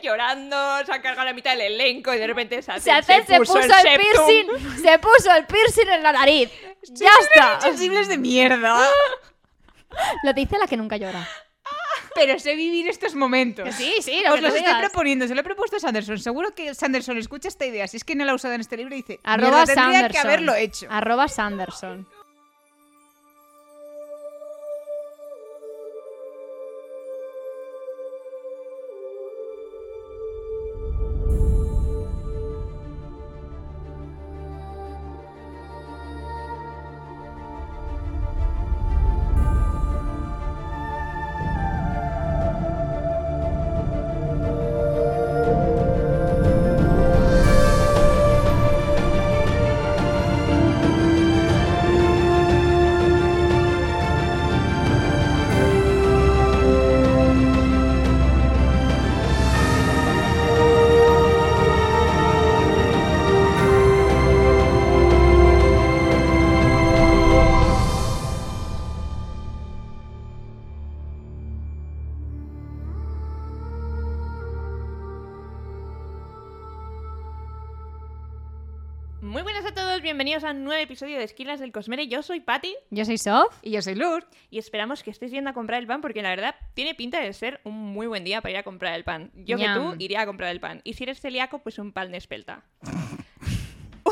llorando, se ha cargado la mitad del elenco y de repente se hace, Se, hace, se puso, el, septum. piercing, se puso el piercing en la nariz. Ya está. Sensibles de mierda. Lo dice la que nunca llora. Pero sé vivir estos momentos. Sí, sí, lo Os los estoy proponiendo, se lo he propuesto a Sanderson. Seguro que Sanderson escucha esta idea. Si es que no la ha usado en este libro, dice: Arroba "Mierda, tendría Sanderson. que haberlo hecho. Arroba Sanderson. Muy buenas a todos, bienvenidos a un nuevo episodio de Esquinas del Cosmere. Yo soy Patty Yo soy Sof. Y yo soy Lur. y esperamos que estéis yendo a comprar el pan porque la verdad tiene pinta de ser un muy buen día para ir a comprar el pan. Yo que tú Ñam. iría a comprar el pan. Y si eres celíaco, pues un pan de espelta.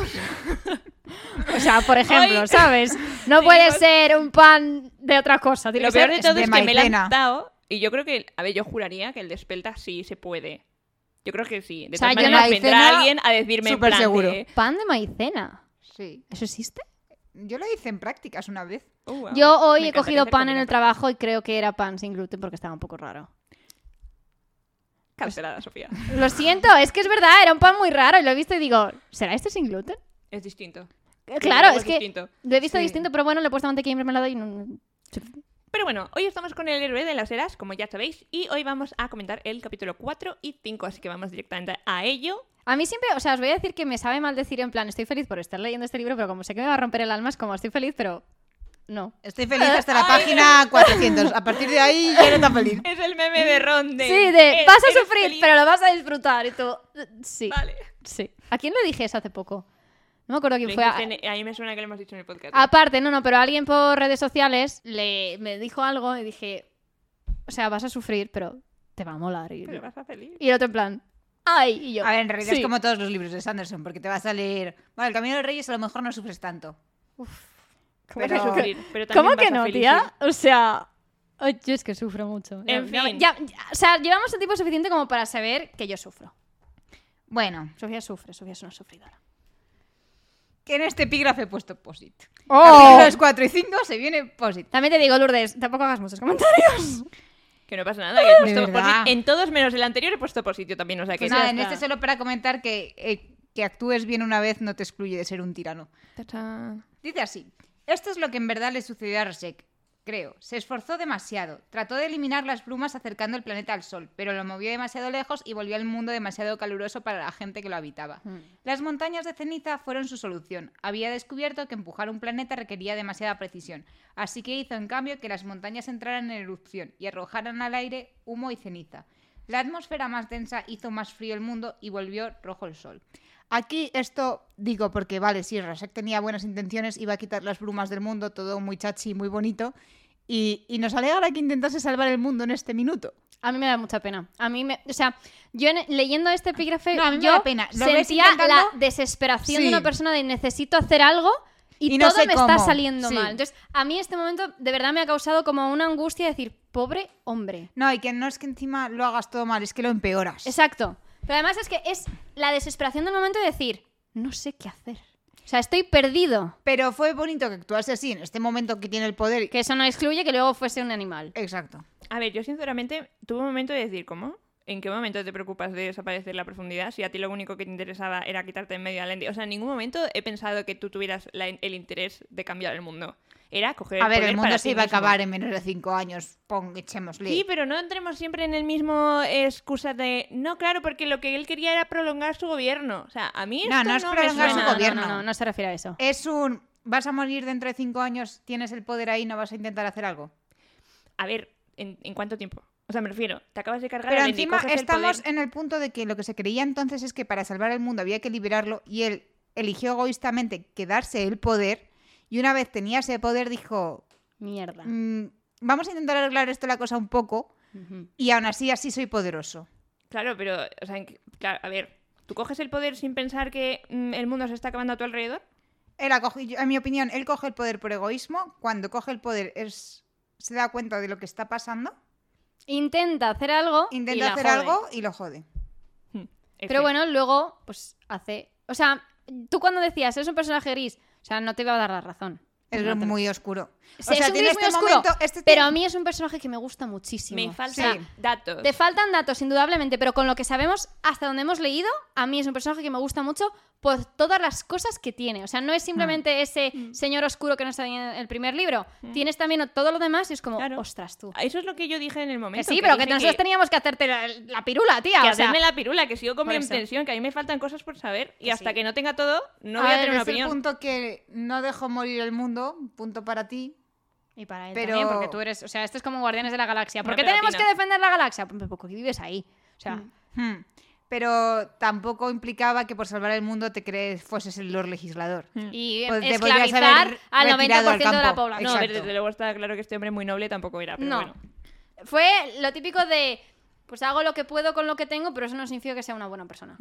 O sea, por ejemplo, Hoy- ¿sabes? No Sí, puede ser un pan de otra cosa. Tiene Lo que peor ser de todo de es que me lo han maicena. dado y yo creo que, a ver, yo juraría que el de espelta sí se puede. Yo creo que sí. De O sea, todas yo maneras, no- vendrá alguien a decirme en plan seguro. de, pan de maicena. Sí. ¿Eso existe? Yo lo hice en prácticas una vez. "Oh, wow, Yo hoy me he cogido pan en el trabajo y creo que era pan sin gluten porque estaba un poco raro. Cancelada, Sofía. Lo siento, es que es verdad, era un pan muy raro y lo he visto y digo, ¿será este sin gluten? Es distinto. Claro, es que distinto. lo he visto Sí. distinto, pero bueno, le he puesto mantequilla y mermelada y no... Pero bueno, hoy estamos con el héroe de las eras, como ya sabéis, y hoy vamos a comentar el capítulo 4 y 5, así que vamos directamente a ello. A mí siempre, o sea, os voy a decir que me sabe mal decir en plan, estoy feliz por estar leyendo este libro, pero como sé que me va a romper el alma, es como estoy feliz, pero no. Estoy feliz hasta la página 400. A partir de ahí ya no tan feliz. Es el meme de Ron de... Sí, de "Eh, vas a ¿eres sufrir, feliz?". pero lo vas a disfrutar y tú... eh, Sí, Vale. sí. ¿A quién le dije eso hace poco? No me acuerdo quién Le fue. dijiste A- en- A mí me suena que lo hemos dicho en el podcast. Aparte, no, no, pero alguien por redes sociales le, me dijo algo y dije, o sea, vas a sufrir, pero te va a molar. Y, Pero vas a feliz. y el otro en plan, ay, y yo. A ver, en realidad sí. es como todos los libros de Sanderson, porque te va a salir. Bueno, el camino de Reyes a lo mejor no sufres tanto. Vas Pero- a sufrir, pero también ¿Cómo vas que no, feliz, tía? O sea, ay, yo es que sufro mucho. En ya- fin. ya- ya- o sea, llevamos el tiempo suficiente como para saber que yo sufro. Bueno, Sofía sufre, Sofía es una sufridora. Que en este epígrafe he puesto posit. ¡Oh! Capítulos 4 y 5 se viene posit. También te digo, Lourdes, tampoco hagas muchos comentarios. Que no pasa nada, que he puesto posit- En todos menos el anterior he puesto por sitio también, o sea que... Pues nada, en está. este solo para comentar que, eh, que actúes bien una vez no te excluye de ser un tirano. Ta-cha. Dice así: Esto es lo que en verdad le sucedió a Rosek. Creo. Se esforzó demasiado. Trató de eliminar las plumas acercando el planeta al Sol, pero lo movió demasiado lejos y volvió al mundo demasiado caluroso para la gente que lo habitaba. Las montañas de ceniza fueron su solución. Había descubierto que empujar un planeta requería demasiada precisión, así que hizo en cambio que las montañas entraran en erupción y arrojaran al aire humo y ceniza. La atmósfera más densa hizo más frío el mundo y volvió rojo el sol. Aquí esto digo porque, vale, sí, Rasek tenía buenas intenciones, iba a quitar las brumas del mundo, todo muy chachi, muy bonito, y, y nos alegra que intentase salvar el mundo en este minuto. A mí me da mucha pena. A mí me, o sea, yo en- leyendo este epígrafe, No, a mí me yo da pena. ¿Lo sentía intentando? la desesperación de Sí. una persona de necesito hacer algo y, Y no todo sé me está cómo. saliendo Sí. mal. Entonces, a mí este momento de verdad me ha causado como una angustia de decir, pobre hombre. No, y que no es que encima lo hagas todo mal, es que lo empeoras. Exacto. Pero además es que es la desesperación del momento de decir, no sé qué hacer. O sea, estoy perdido. Pero fue bonito que actuase así en este momento que tiene el poder. Que eso no excluye que luego fuese un animal. Exacto. A ver, yo sinceramente tuve un momento de decir, ¿cómo? ¿En qué momento te preocupas de desaparecer la profundidad si a ti lo único que te interesaba era quitarte en medio de la lente? O sea, en ningún momento he pensado que tú tuvieras la- el interés de cambiar el mundo. Era coger A ver, poder el mundo se iba a acabar en menos de cinco años. Pon, echémosle. Sí, pero no entremos siempre en el mismo excusa de no, claro, porque lo que él quería era prolongar su gobierno. O sea, a mí No, esto no es me prolongar su suena. gobierno. No, no, no, no se refiere a eso. Es un. Vas a morir dentro de cinco años, tienes el poder ahí, no vas a intentar hacer algo. A ver, ¿en, en cuánto tiempo? O sea, me refiero, te acabas de cargar Pero a encima coges el estamos poder- en el punto de que lo que se creía entonces es que para salvar el mundo había que liberarlo y él eligió egoístamente quedarse el poder y una vez tenía ese poder dijo, Mierda. "Mm, vamos a intentar arreglar esto la cosa un poco y aún así así soy poderoso. Claro, pero, o sea, en que- claro, a ver, ¿tú coges el poder sin pensar que mm, el mundo se está acabando a tu alrededor? Él en mi opinión, él coge el poder por egoísmo. Cuando coge el poder es, se da cuenta de lo que está pasando, Intenta hacer algo. y intenta la hacer jode. algo y lo jode. Pero bueno, luego, pues hace. O sea, tú cuando decías, es un personaje gris, sea, no te iba a dar la razón. Es No te- muy oscuro. Sí, o sea, es un tiene muy este oscuro, momento. Este Pero tiene- a mí es un personaje que me gusta muchísimo. me O faltan datos. te faltan datos, indudablemente, pero con lo que sabemos hasta donde hemos leído, a mí es un personaje que me gusta mucho por todas las cosas que tiene. O sea, no es Hmm. simplemente ese señor oscuro que nos sale en el primer libro. Tienes también todo lo demás y es como, Claro. ostras, tú. Eso es lo que yo dije en el Que momento. sí, pero que nosotros teníamos que hacerte la, la pirula, tía. que o sea, hacerme la pirula, que sigo con mi intención, que a mí me faltan cosas por saber y Que hasta sí. que no tenga todo, no A voy a ver, tener una es el opinión. punto que no dejo morir el mundo, punto para ti. Y para él Pero- también, porque tú eres, o sea, esto es como Guardianes de la Galaxia. ¿Por Una qué tenemos que defender la galaxia? Pues porque vives ahí. O sea, Hmm. Pero tampoco implicaba que por salvar el mundo te crees fueses el Lord Legislador. y Pues esclavizar al retirado 90% al de la población. No, Exacto. desde luego está claro que este hombre muy noble tampoco era, pero No. bueno. Fue lo típico de, pues hago lo que puedo con lo que tengo, pero eso no significa que sea una buena persona.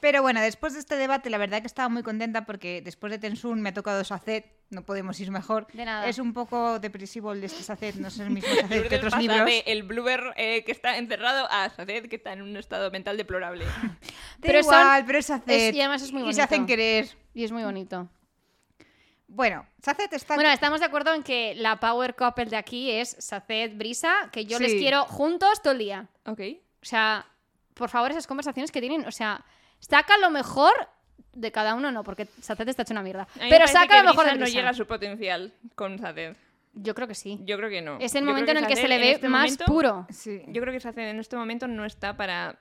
Pero bueno, después de este debate, la verdad que estaba muy contenta porque después de Tensun me ha tocado Saced, no podemos ir mejor. De nada. Es un poco depresivo el de este Saced, no es el mismo Saced que otros pasa libros. de el Blueber eh, que está encerrado a Saced que está en un estado mental deplorable. Pero son- igual, pero es Saced. es- y además es muy Y bonito. se hacen querer. Y es muy bonito. Bueno, Saced está... Bueno, estamos de acuerdo en que la power couple de aquí es Saced Brisa, que yo les quiero juntos todo el día. ok. O sea, por favor, esas conversaciones que tienen, o sea, saca lo mejor de cada uno, no, porque Saced está hecho una mierda. A mí me Pero saca que lo mejor de Brisa no llega a su potencial con Saced. Yo creo que sí. Yo creo que no. Es el Yo momento en el que se le ve este más momento- puro. Sí. Yo creo que Saced en este momento no está para...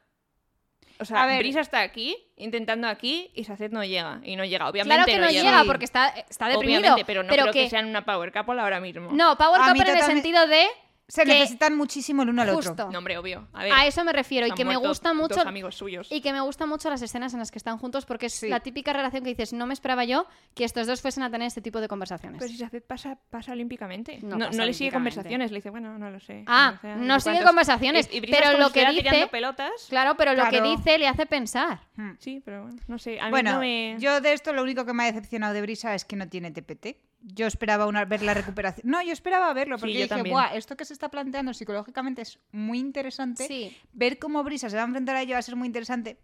O sea, A ver. Brisa está aquí, intentando aquí, y Saced no llega. Y no llega, obviamente Claro que no llega, porque está, está deprimido. Obviamente, pero no creo que... que sean una power couple ahora mismo. No, power A couple en el sentido de Se que- necesitan muchísimo el uno al otro. Justo. No, hombre, obvio. A ver, A eso me refiero y que me gusta mucho dos amigos suyos. y que me gustan mucho las escenas en las que están juntos porque es Sí. la típica relación que dices, no me esperaba yo que estos dos fuesen a tener este tipo de conversaciones. Pero si Saced pasa, pasa olímpicamente. No No, le sigue conversaciones. Le dice, bueno, no lo sé. Ah, sé, no sigue cuántos. conversaciones, Y- y pero como lo que dice- pelotas. Claro, pero lo que dice le hace pensar. Hmm. Sí, pero bueno, no sé. A mí Bueno, no me... yo de esto lo único que me ha decepcionado de Brisa es que no tiene TPT. Yo esperaba una, ver la recuperación. No, yo esperaba verlo, porque Sí, yo dije, también. Buah, esto que se está planteando psicológicamente es muy interesante. Sí. Ver cómo Brisa se va a enfrentar a ello va a ser muy interesante.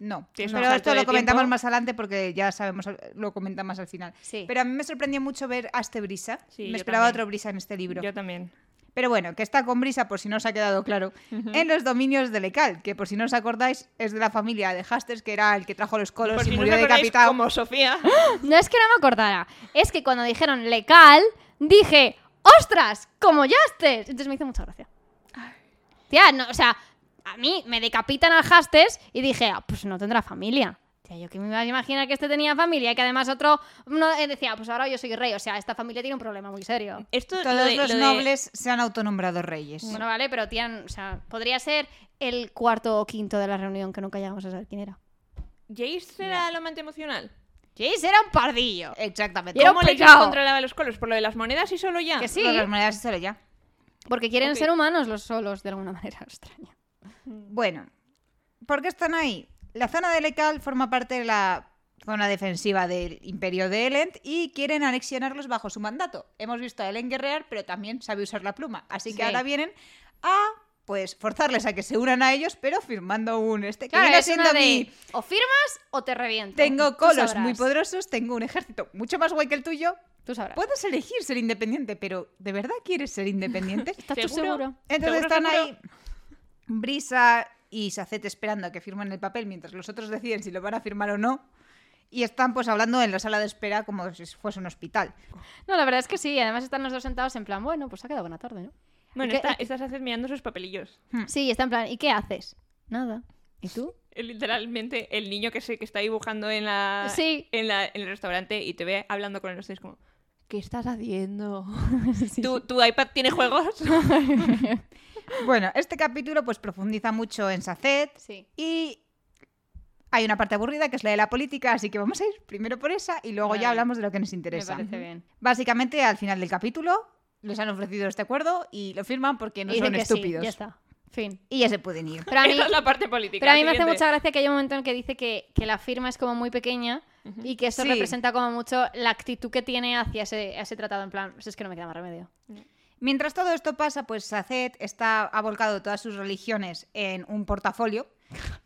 No, pero esto lo comentamos tiempo. más adelante porque ya sabemos, lo comentan más al final. Sí. Pero a mí me sorprendió mucho ver a este Brisa. Me esperaba también. otro Brisa en este libro. Yo también. Pero bueno, que está con Brisa, por si no os ha quedado claro, en los dominios de Lecal, que por si no os acordáis, es de la familia de Hasters, que era el que trajo los colos Por y si no murió acordáis, decapitado. como Sofía. No es que no me acordara, es que cuando dijeron lecal, dije, ¡ostras! ¡Como Jastes! Entonces me hizo mucha gracia. Tía, no, o sea, a mí me decapitan al Jastes y dije, ah, pues no tendrá familia. Tía, yo que me iba a imaginar que este tenía familia y que además otro no, eh, decía, pues ahora yo soy rey. O sea, esta familia tiene un problema muy serio. Esto, lo Todos de- los lo de- nobles se han autonombrado reyes. Bueno, vale, pero tía, o sea, podría ser el cuarto o quinto de la reunión que nunca llegamos a saber quién era. ¿Jace era el amante emocional? Jace era un pardillo. Exactamente. Y ¿Cómo le controlaba los colos? ¿Por lo de las monedas y solo ya? Que sí. Lo de las monedas solo ya. Porque quieren Ok. ser humanos los solos de alguna manera extraña. Bueno, ¿por qué están ahí? La zona de Lecal forma parte de la zona defensiva del Imperio de Elend y quieren anexionarlos bajo su mandato. Hemos visto a Elend guerrear, pero también sabe usar la pluma. Así que Sí. ahora vienen a pues forzarles a que se unan a ellos, pero firmando un este que viene es siendo una de mi- o firmas o te reviento. Tengo colos muy poderosos, tengo un ejército mucho más guay que el tuyo. Tú sabrás. Puedes elegir ser independiente, pero ¿de verdad quieres ser independiente? ¿Estás tú ¿Seguro? seguro? Entonces ¿Seguro, están seguro? ahí Brisa y Sacet esperando a que firmen el papel mientras los otros deciden si lo van a firmar o no. Y están pues hablando en la sala de espera como si fuese un hospital. No, la verdad es que sí. Además están los dos sentados en plan, bueno, pues ha quedado buena tarde, ¿no? Bueno, ¿Qué- está, estás haces mirando sus papelillos. Sí, está en plan, ¿y qué haces? Nada. ¿Y tú? Literalmente el niño que se que está dibujando en la, Sí. en la en el restaurante y te ve hablando con él y es como ¿Qué estás haciendo? ¿Tu, tu iPad tiene juegos? Bueno, este capítulo pues profundiza mucho en Saced Sí. y hay una parte aburrida que es la de la política, así que vamos a ir primero por esa y luego Vale. ya hablamos de lo que nos Me interesa. parece bien. Básicamente, al final del capítulo les han ofrecido este acuerdo y lo firman porque no Y son sí, estúpidos. ya está. Fin. Y ya se pueden ir. Pero a mí, Esa es la parte política. pero a mí me hace mucha gracia que haya un momento en que dice que, que la firma es como muy pequeña y que eso Sí. representa como mucho la actitud que tiene hacia ese, ese tratado. En plan, pues es que no me queda más remedio. Mientras todo esto pasa, pues Saced está, ha volcado todas sus religiones en un portafolio.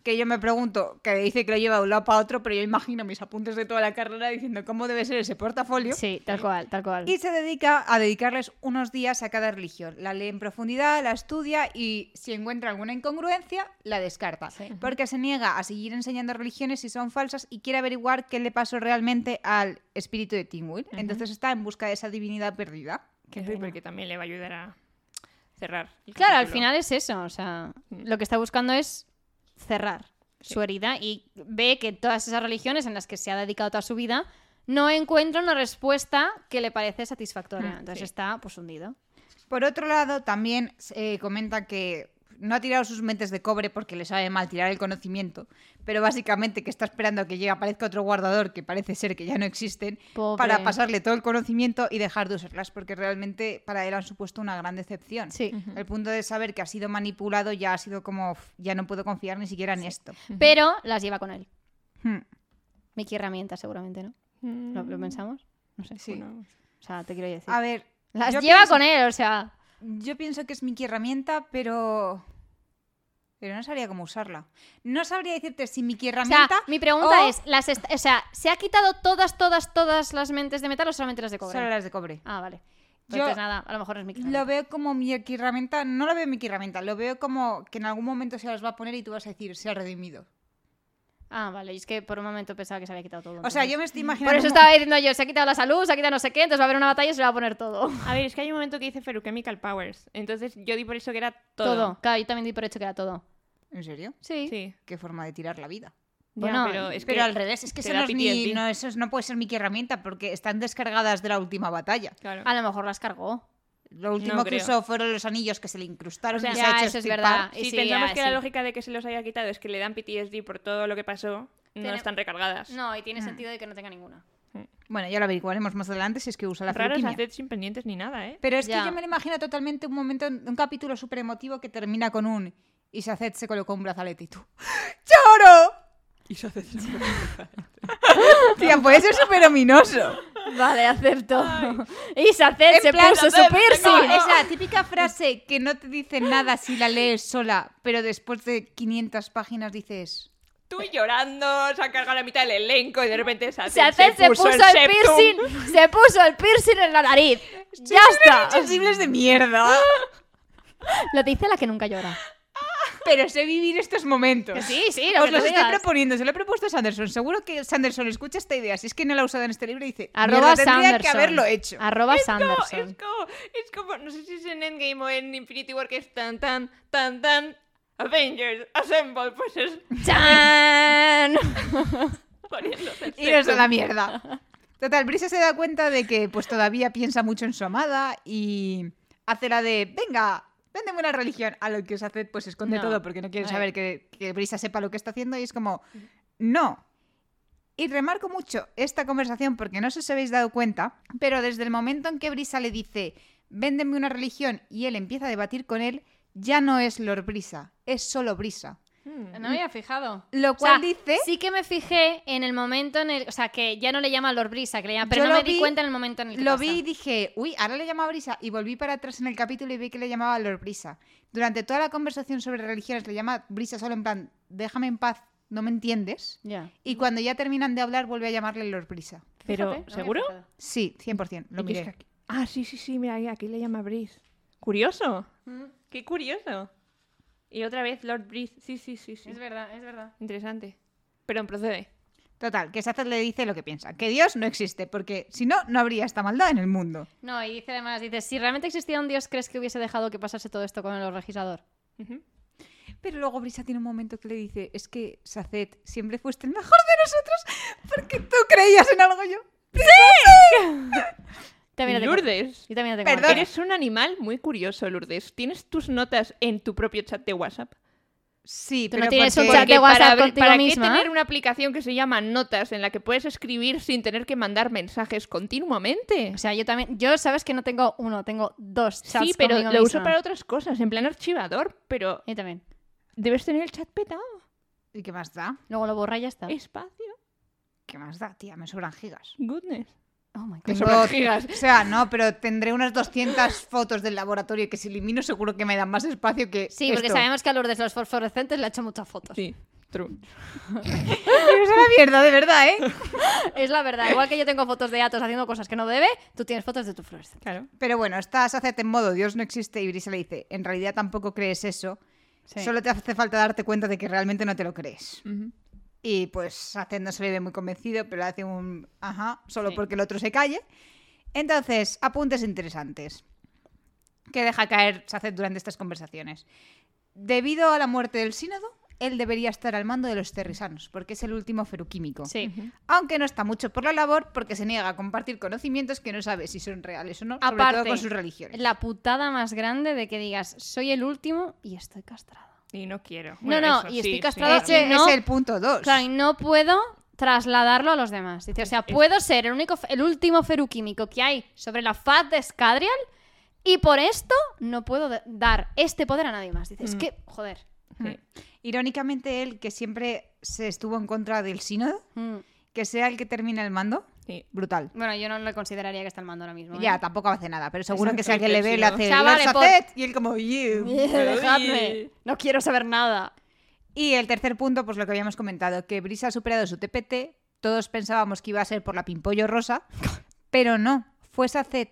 Que yo me pregunto, que dice que lo lleva de un lado para otro, pero yo imagino mis apuntes de toda la carrera diciendo cómo debe ser ese portafolio. Sí, tal cual, tal cual. Y se dedica a dedicarles unos días a cada religión. La lee en profundidad, la estudia y si encuentra alguna incongruencia, la descarta. Sí. Porque se niega a seguir enseñando religiones si son falsas y quiere averiguar qué le pasó realmente al espíritu de Tingwell. Entonces está en busca de esa divinidad perdida. Que sí, porque también le va a ayudar a cerrar. el Claro, al final es eso. O sea, Mm. lo que está buscando es cerrar su herida y ve que todas esas religiones en las que se ha dedicado toda su vida no encuentran una respuesta que le parece satisfactoria. Mm, Entonces sí. está pues hundido. Por otro lado, también eh, comenta que no ha tirado sus mentes de cobre porque le sabe mal tirar el conocimiento, pero básicamente que está esperando a que llegue aparezca otro guardador que parece ser que ya no existen Pobre. para pasarle todo el conocimiento y dejar de usarlas porque realmente para él han supuesto una gran decepción. Sí. El punto de saber que ha sido manipulado ya ha sido como "Uf, ya no puedo confiar ni siquiera en esto. Pero las lleva con él. Hmm. Mickey herramienta seguramente, ¿no? Mm, ¿Lo, lo pensamos? No sé. Sí. O sea, te quiero decir. A ver, las lleva pienso- con él, o sea. Yo pienso que es mi herramienta, pero pero no sabría cómo usarla. No sabría decirte si mi O sea, herramienta mi pregunta o- es, las o sea, ¿se ha quitado todas, todas, todas las mentes de metal o solamente las de cobre? solo las de cobre. Ah, vale. Pues Yo entonces nada, a lo mejor no es Mickey. Lo veo como mi herramienta, no lo veo mi herramienta, lo veo como que en algún momento se las va a poner y tú vas a decir, se ha redimido. Ah, vale, y es que por un momento pensaba que se había quitado todo. O sea, yo me estoy Por imaginando... eso un- estaba diciendo yo, se ha quitado la salud, se ha quitado no sé qué, entonces va a haber una batalla y se va a poner todo. A ver, es que hay un momento que dice Feruchemical Powers. Entonces yo di por eso que era todo. Todo. Claro, yo también di por hecho que era todo. ¿En serio? Sí. Sí. Qué forma de tirar la vida. Ya, Bueno, pero es Pero que al revés, es que eso no, es mi- PTSD. no, eso no puede ser mi herramienta porque están descargadas de la última batalla. Claro. A lo mejor las cargó. Lo último No que creo. usó fueron los anillos que se le incrustaron O sea, y se ha ya, hecho eso es verdad. Y Si sí, pensamos ya, que sí. la lógica de que se los haya quitado es que le dan PTSD por todo lo que pasó, no Tiene- están recargadas. No, y Mm. tiene sentido de que no tenga ninguna. Bueno, ya lo averiguaremos más adelante si es que usa la Raro es feruquimia. hacer sin pendientes ni nada, ¿eh? Pero es que Ya. yo me lo imagino totalmente un momento, un capítulo súper emotivo que termina con un... Y Saced se colocó un brazalete y tú... ¡Lloro! Y se hace Tía, puede ser súper ominoso. Vale, acepto. Y se plan, puso su piercing. no, es la típica frase que no te dice nada si la lees sola, pero después de 500 páginas dices... Tú llorando, se ha cargado la mitad del elenco y de repente se hace se puso, el, septum. piercing, se puso el piercing en la nariz. Ya está. sensibles de mierda. Lo dice la que nunca llora. Pero sé vivir estos momentos. Que sí, sí, lo Os que los estoy digas. proponiendo, se lo he propuesto a Sanderson. Seguro que Sanderson escucha esta idea. Si es que no la ha usado en este libro, dice: Arroba "Mierda, tendría Sanderson. que haberlo hecho. Arroba Es como, Sanderson. es como, es como, no sé si es en Endgame o en Infinity War que es tan, tan, tan, tan, Avengers, Assemble, pues es ¡Chan! Iros a septum. la mierda. Total, Brisa se da cuenta de que pues todavía piensa mucho en su amada y hace la de, venga, véndeme una religión. A lo que Saced pues esconde No. todo porque no quiere saber que, que Brisa sepa lo que está haciendo y es como, no. Y remarco mucho esta conversación porque no sé si habéis dado cuenta, pero desde el momento en que Brisa le dice, véndeme una religión y él empieza a debatir con él, ya no es Lord Brisa, es solo Brisa. Hmm. No me había fijado. Lo O cual sea, dice... Sí que me fijé en el momento en el. O sea, que ya no le llama Lord Brisa, que le llama, pero no me di cuenta en el momento en el que Lo pasa. vi y dije, uy, ahora le llama Brisa. Y volví para atrás en el capítulo y vi que le llamaba Lord Brisa. Durante toda la conversación sobre religiones le llama Brisa solo en plan, déjame en paz, no me entiendes. Ya. Y cuando ya terminan de hablar, vuelve a llamarle Lord Brisa. Pero, Fíjate, no ¿seguro? Sí, 100%, lo es miré. que aquí- Ah, sí, sí, sí, mira, aquí le llama Breeze. Curioso. Mm, Qué curioso. Y otra vez Lord Breeze. Sí, sí, sí, sí. Es verdad, es verdad. Interesante. Pero procede. Total, que Sazed le dice lo que piensa, que Dios no existe, porque si no, no habría esta maldad en el mundo. No, y dice además, dice, si realmente existiera un dios, ¿crees que hubiese dejado que pasase todo esto con el registrador? Ujú. Pero luego Brisa tiene un momento que le dice, es que Saced, siempre fuiste el mejor de nosotros porque tú creías en algo yo. También tengo. Lourdes. Yo también lo tengo. Perdón. Eres un animal muy curioso, Lourdes. ¿Tienes tus notas en tu propio chat de WhatsApp? Sí, Tú no pero tienes un chat de WhatsApp para, contigo ¿para misma? qué tener una aplicación que se llama Notas en la que puedes escribir sin tener que mandar mensajes continuamente? O sea, yo también. Yo sabes que no tengo uno, tengo dos chats. Sí, pero lo uso para otras cosas, en plan archivador, pero Yo también. debes tener el chat petado. ¿Y qué más da? Luego lo borra y ya está. Espacio. ¿Qué más da, tía? Me sobran gigas. Goodness. Oh my god. Tengo-. O sea, no, pero tendré unas 200 fotos del laboratorio que si elimino seguro que me dan más espacio que Sí, porque sabemos que a Lourdes los fosforescentes le ha hecho muchas fotos. Sí, true. Pero es la mierda, de verdad, ¿eh? Es la verdad. Igual que yo tengo fotos de Atos haciendo cosas que no debe, tú tienes fotos de tu fluorescente. Claro. Pero bueno, estás hacerte en modo Dios no existe y Brisa le dice, en realidad tampoco crees eso, Sí. solo te hace falta darte cuenta de que realmente no te lo crees. Y pues Saced no se le ve muy convencido, pero le hace un ajá, solo Sí. porque el otro se calle. Entonces, apuntes interesantes que deja caer Saced durante estas conversaciones. Debido a la muerte del sínodo, él debería estar al mando de los terrisanos, porque es el último feruquímico. Sí. Aunque no está mucho por la labor, porque se niega a compartir conocimientos que no sabe si son reales o no, sobre Aparte, todo con sus religiones. La putada más grande de que digas, soy el último y estoy castrado. Y no quiero. No, Bueno, no, eso y sí, estoy sí. castrado Ese y no- es el punto 2. Claro, y no puedo trasladarlo a los demás. Dice, o sea, puedo ser el único, el último feruquímico que hay sobre la faz de Scadrial y por esto no puedo dar este poder a nadie más. Dice, es Mm. que, joder. Sí. Irónicamente, él, que siempre se estuvo en contra del sínodo, Mm. que sea el que termina el mando, Sí. brutal. Bueno, yo no le consideraría que está el mando ahora mismo. ¿eh? Ya, tampoco hace nada, pero seguro que sea que le ve, le hace O sea, "Lord vale, por- Saced", y él como "You". Dejadme. No quiero saber nada. Y el tercer punto, pues lo que habíamos comentado, que Brisa ha superado su TPT, todos pensábamos que iba a ser por la pimpollo rosa, pero no, fue Saced,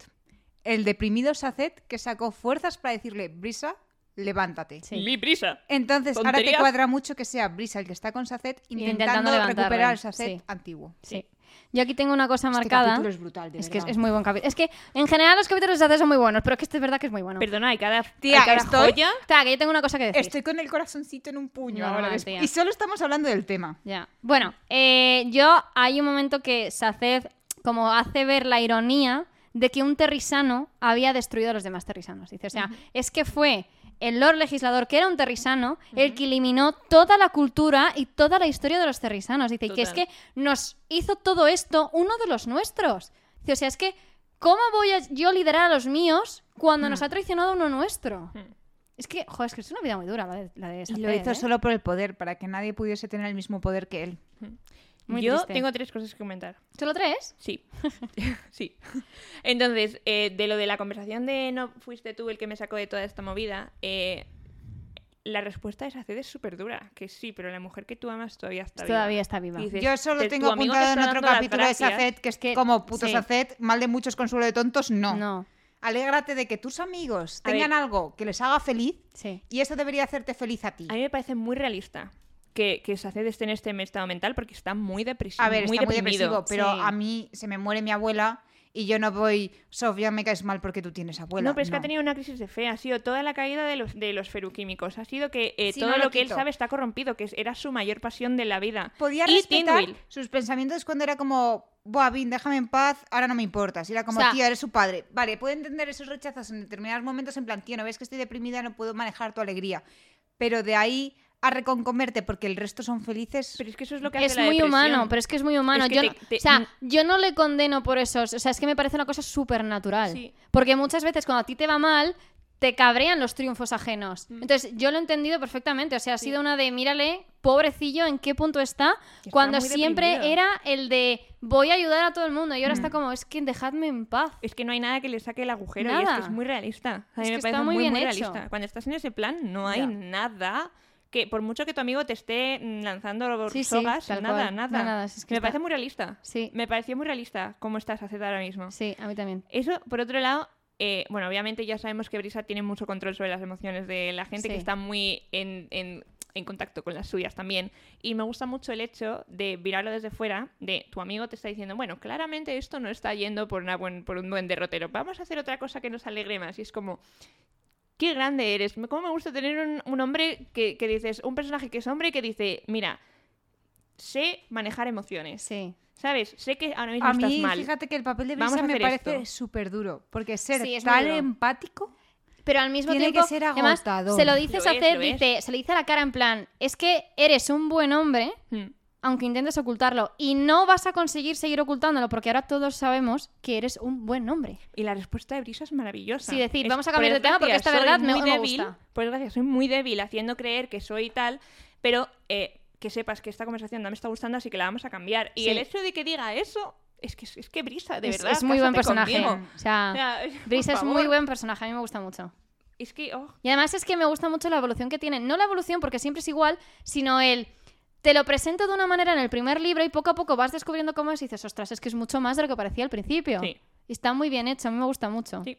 el deprimido Saced que sacó fuerzas para decirle, Brisa, levántate. Sí. Li prisa. Entonces, ahora te cuadra mucho que sea Brisa el que está con Saced Intentando recuperar el Saced sí. antiguo. Sí. Yo aquí tengo una cosa Este marcada. capítulo es brutal, de es que es, muy buen capítulo. Es que en general los capítulos de Saced son muy buenos, pero es que este es verdad que es muy bueno. Perdona, hay cada, Tía, hay cada estoy- joya. Espera, que yo tengo una cosa que decir. Estoy con el corazoncito en un puño ahora. tía. Y solo estamos hablando del tema. Ya. Bueno, eh, yo hay un momento que Saced como hace ver la ironía de que un terrisano había destruido a los demás terrisanos. Dice, o sea, es que fue el Lord Legislador, que era un terrisano, el que eliminó toda la cultura y toda la historia de los terrisanos. Dice, y que es que nos hizo todo esto uno de los nuestros. Dice, o sea, es que, ¿cómo voy a yo liderar a los míos cuando nos ha traicionado uno nuestro? Es que, joder, es que es una vida muy dura la de, la de Y lo hizo ¿eh? solo por el poder, para que nadie pudiese tener el mismo poder que él. Muy Yo triste. tengo tres cosas que comentar. ¿Solo tres? Sí, sí. Entonces, eh, de lo de la conversación de no fuiste tú el que me sacó de toda esta movida, eh, la respuesta de Saced es súper dura, que sí, pero la mujer que tú amas todavía está viva. Todavía está viva. Dices, Yo solo te- tengo te apuntado en otro capítulo de. Saced, que es Que- como puto sí. Saced, mal de muchos, consuelo de tontos, no. No, Alégrate de que tus amigos tengan ver. algo que les haga feliz sí. y eso debería hacerte feliz a ti. A mí me parece muy realista que, que Saced esté en este estado mental porque está muy depresivo. A ver, muy está muy deprimido. depresivo, pero Sí. a mí se me muere mi abuela y yo no voy, Sofía, me caes mal porque tú tienes abuela. No, pero es que ha tenido una crisis de fe. Ha sido toda la caída de los, de los feruquímicos. Ha sido que eh, Sí, todo no lo lo que él sabe está corrompido, que era su mayor pasión de la vida. Podía y respetar Tindwill. sus pensamientos cuando era como, Buah, Vin, déjame en paz, ahora no me importas. Y era como, O sea- tío, eres su padre. Vale, puedo entender esos rechazos en determinados momentos, en plan, tío, no ves que estoy deprimida, no puedo manejar tu alegría. Pero de ahí a reconcomerte porque el resto son felices. Pero es que eso es lo que hace Es la muy depresión. humano, pero es que es muy humano. Es que yo, te- no- te- o sea, yo no le condeno por eso. O sea, es que me parece una cosa súper natural. Sí. Porque muchas veces cuando a ti te va mal, te cabrean los triunfos ajenos. Mm. Entonces, yo lo he entendido perfectamente. O sea, ha sido una de, mírale, pobrecillo, en qué punto está, cuando siempre deprimido. era el de voy a ayudar a todo el mundo. Y ahora Mm. está como, es que dejadme en paz. Es que no hay nada que le saque el agujero y es que es muy realista. A mí Es me parece está muy muy, bien muy hecho. realista. Cuando estás en ese plan, no hay Ya. nada que, por mucho que tu amigo te esté mm, lanzando Sí, sogas, nada, nada. Nada, es que me está- parece muy realista. Sí, Me pareció muy realista cómo estás haciendo ahora mismo. sí, a mí también. Eso, por otro lado, eh, bueno, obviamente ya sabemos que Brisa tiene mucho control sobre las emociones de la gente, Sí. que está muy en, en- en contacto con las suyas también. Y me gusta mucho el hecho de mirarlo desde fuera, de tu amigo te está diciendo, bueno, claramente esto no está yendo por, una buen, por un buen derrotero, vamos a hacer otra cosa que nos alegre más. Y es como... Qué grande eres. Cómo me gusta tener un, un hombre que, que dices, un personaje que es hombre y que dice, mira, sé manejar emociones. Sí. ¿Sabes? Sé que ahora mismo A estás mí, mal. fíjate que el papel de Brisa me parece súper duro. Porque ser Sí, tan empático. Pero al mismo Tiene que tiempo, ser además, agotador. se lo dices Lo a es, Zed, dice, se le dice a la cara en plan, es que eres un buen hombre, Mm. Aunque intentes ocultarlo, y no vas a conseguir seguir ocultándolo, porque ahora todos sabemos que eres un buen hombre. Y la respuesta de Brisa es maravillosa. Sí, decir, Es, vamos a cambiar de "Por tema porque esta verdad me- débil, gusta". Por desgracia, soy muy débil haciendo creer que soy tal, pero eh, que sepas que esta conversación no me está gustando, así que la vamos a cambiar. Y Sí. el hecho de que diga eso, es que, es que Brisa, de es, verdad. es muy buen personaje. O sea, O sea, Brisa es muy buen personaje, a mí me gusta mucho. Es que, oh, Y además es que me gusta mucho la evolución que tiene. No la evolución porque siempre es igual, sino el... Te lo presento de una manera en el primer libro y poco a poco vas descubriendo cómo es y dices, ostras, es que es mucho más de lo que parecía al principio. Sí. Y está muy bien hecho, a mí me gusta mucho. sí.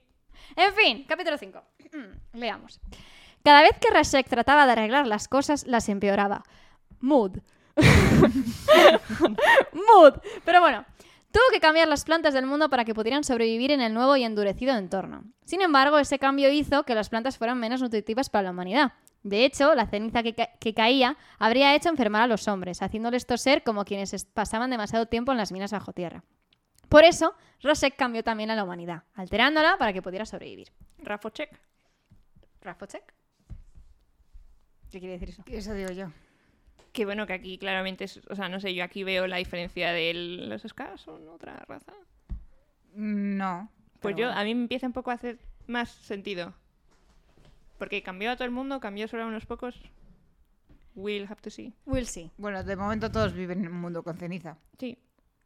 En fin, capítulo 5. Leamos. Cada vez que Rashek trataba de arreglar las cosas, las empeoraba. Mood. Mood. Pero bueno, tuvo que cambiar las plantas del mundo para que pudieran sobrevivir en el nuevo y endurecido entorno. Sin embargo, ese cambio hizo que las plantas fueran menos nutritivas para la humanidad. De hecho, la ceniza que, ca- que caía habría hecho enfermar a los hombres, haciéndoles toser como quienes es- pasaban demasiado tiempo en las minas bajo tierra. Por eso, Rosek cambió también a la humanidad, alterándola para que pudiera sobrevivir. Rafochek. ¿Rafochek? ¿Qué quiere decir eso? Eso digo yo. Que bueno, que aquí claramente es, o sea, no sé, yo aquí veo la diferencia de los Scars son otra raza. No. Pues yo, a mí me empieza un poco a hacer más sentido. Porque cambió a todo el mundo, cambió solo a unos pocos. We'll have to see. Will see. Bueno, de momento todos viven en un mundo con ceniza. Sí,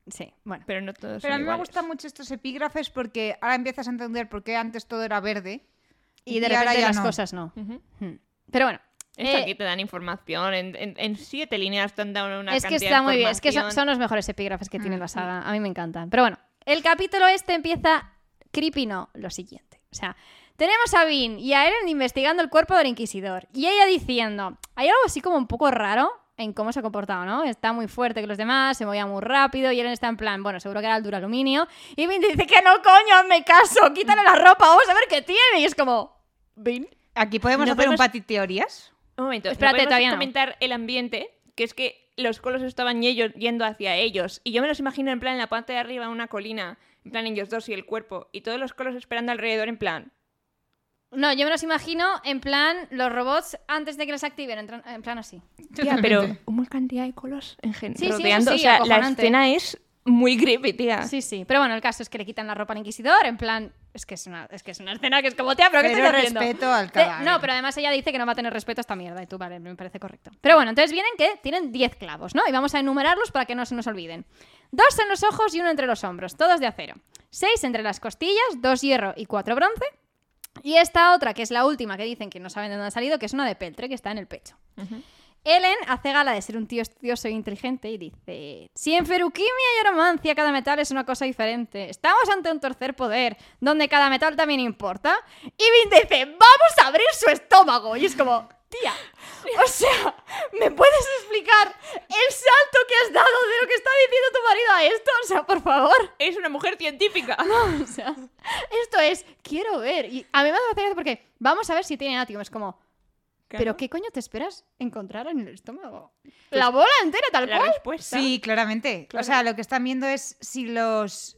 Sí, bueno. pero no todos Pero a son mí me iguales. gustan mucho estos epígrafes porque ahora empiezas a entender por qué antes todo era verde. Y de ahora repente ya las no. cosas no. Ujú. Hmm. Pero bueno. Esto eh, aquí te dan información. En, en- en siete líneas te han dado una es que cantidad está de muy bien. Es que son, son los mejores epígrafes que tiene Mm, la saga. A mí me encantan. Pero bueno, el capítulo este empieza creepy, no, lo siguiente. O sea, tenemos a Vin y a Eren investigando el cuerpo del Inquisidor. Y ella diciendo, hay algo así como un poco raro en cómo se ha comportado, ¿no? Está muy fuerte que los demás, se movía muy rápido y Eren está en plan, bueno, seguro que era el duraluminio. Y Vin dice que no, coño, hazme caso, quítale la ropa, vamos a ver qué tiene. Y es como, Vin. Aquí podemos No hacer un podemos- pati teorías. Un momento, ¿no Espérate, podemos todavía no. comentar el ambiente, que es que los colos estaban ellos yendo hacia ellos. Y yo me los imagino en plan en la parte de arriba, una colina, en plan ellos dos y el cuerpo, y todos los colos esperando alrededor en plan. No, yo me los imagino en plan los robots antes de que los activen, en, tran- en plan así. Tía, pero una cantidad de colos en gen- Sí, rodeando. sí, o sea, la acojonante. escena es muy creepy, tía. Sí, sí. Pero bueno, el caso es que le quitan la ropa al inquisidor, en plan. Es que es una, es que es una escena que es como, tía, pero ¿qué Pero estás haciendo? respeto al Te- cadáver. No, pero además ella dice que no va a tener respeto a esta mierda. Y tú, vale, me parece correcto. Pero bueno, entonces vienen que tienen 10 clavos, ¿no? Y vamos a enumerarlos para que no se nos olviden. Dos en los ojos y uno entre los hombros, todos de acero. Seis entre las costillas, dos hierro y cuatro bronce. Y esta otra, que es la última, que dicen que no saben de dónde ha salido, que es una de peltre, que está en el pecho. Ujú. Ellen hace gala de ser un tío estudioso e inteligente y dice: Si en feruquimia y aromancia cada metal es una cosa diferente, estamos ante un tercer poder, donde cada metal también importa. Y Vin dice: ¡Vamos a abrir su estómago! Y es como, tía, o sea, ¿me puedes explicar el salto que has dado de lo que está diciendo tu marido a esto? O sea, por favor. Es una mujer científica. O sea, esto es, quiero ver. Y a mí me hace gracia porque vamos a ver si tiene Atium. Es como, ¿pero qué coño te esperas encontrar en el estómago? la bola entera, tal La cual. respuesta. Sí, claramente. Claro. O sea, lo que están viendo es si los,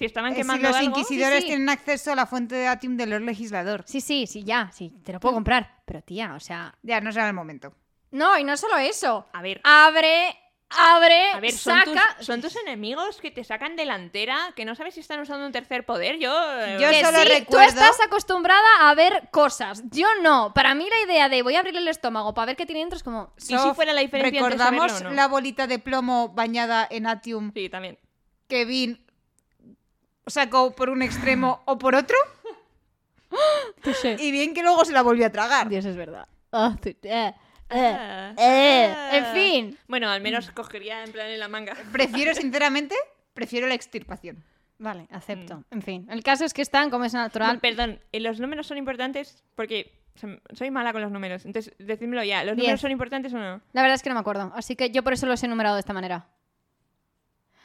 Si estaban eh, si quemando los algo. inquisidores Sí, sí. tienen acceso a la fuente de Atium del Lord Legislador. Sí, sí, sí, ya, sí, te lo puedo comprar. Pero tía, o sea. Ya, no será el momento. No, y no solo eso. A ver, Abre, abre, a ver, son saca. tus, son tus enemigos que te sacan delantera, que no sabes si están usando un tercer poder. Yo. eh, Yo que solo sí, tú recuerdo- estás acostumbrada a ver cosas. Yo no. Para mí la idea de voy a abrirle el estómago para ver qué tiene dentro es como. ¿Y si fuera la diferencia entre ¿Recordamos saberlo o no? la bolita de plomo bañada en Atium Sí, también. que Vin sacó por un extremo o por otro? Y bien que luego se la volvió a tragar. Dios es verdad. Ah, tú- eh, eh, Ah, eh. En fin. Bueno, al menos cogería en plan en la manga. Prefiero, sinceramente, prefiero la extirpación. Vale, acepto. En fin. El caso es que están como es natural. No, perdón, eh, los números son importantes porque soy mala con los números. Entonces, decídmelo ya. ¿Los Diez. números son importantes o no? La verdad es que no me acuerdo. Así que yo por eso los he numerado de esta manera.